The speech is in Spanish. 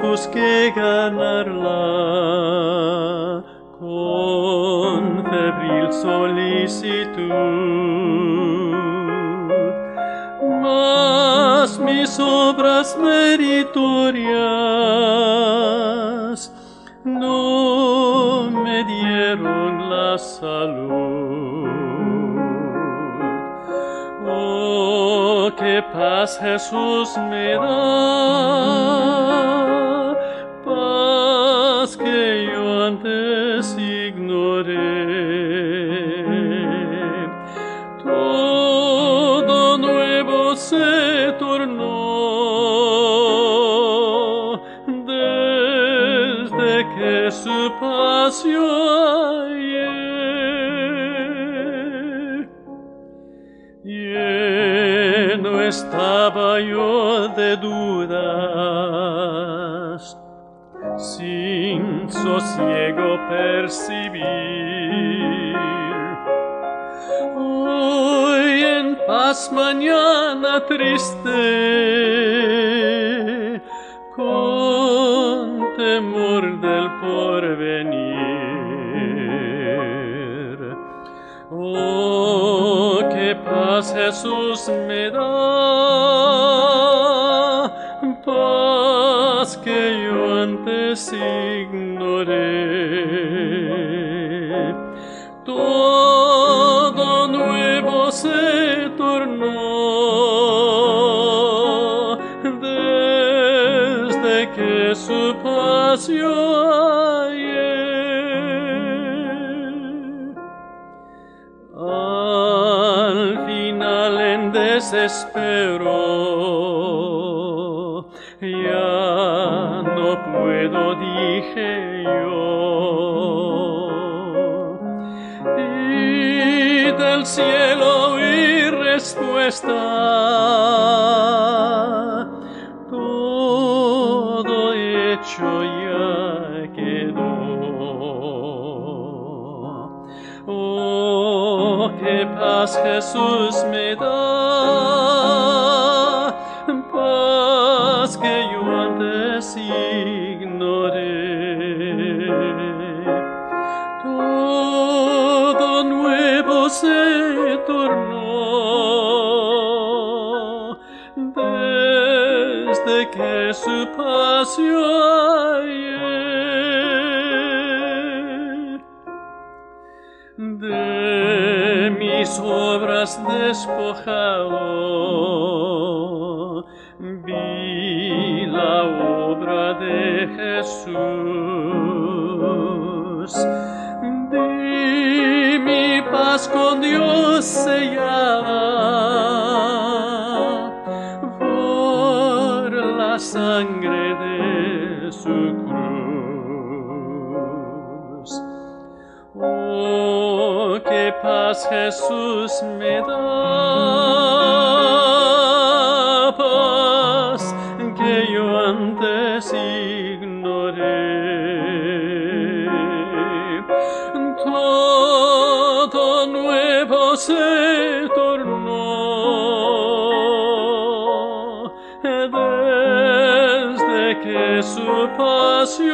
busqué ganarla con febril solicitud. Mas mis obras meritorias no me dieron la salud. Oh, qué paz Jesús me da, paz que yo antes ignoré. Todo nuevo se tornó desde que su pasión. Lleno estaba yo de dudas, sosiego percibir. Hoy en paz, mañana triste, con temor del porvenir. Oh, qué paz Jesús me da, paz que yo antes ignoré. Todo nuevo se tornó desde que su pasión. Al final en desespero ya no puedo, dije del cielo oí respuesta. Todo hecho ya quedó. Oh, qué paz Jesús me da, paz que yo antes se tornó desde que su pasión de mis obras despojado, vi la obra de Jesús. Paz con Dios sellada por la sangre de su cruz. Oh, qué paz Jesús me da, paz que yo antes ignoré. de your pasión.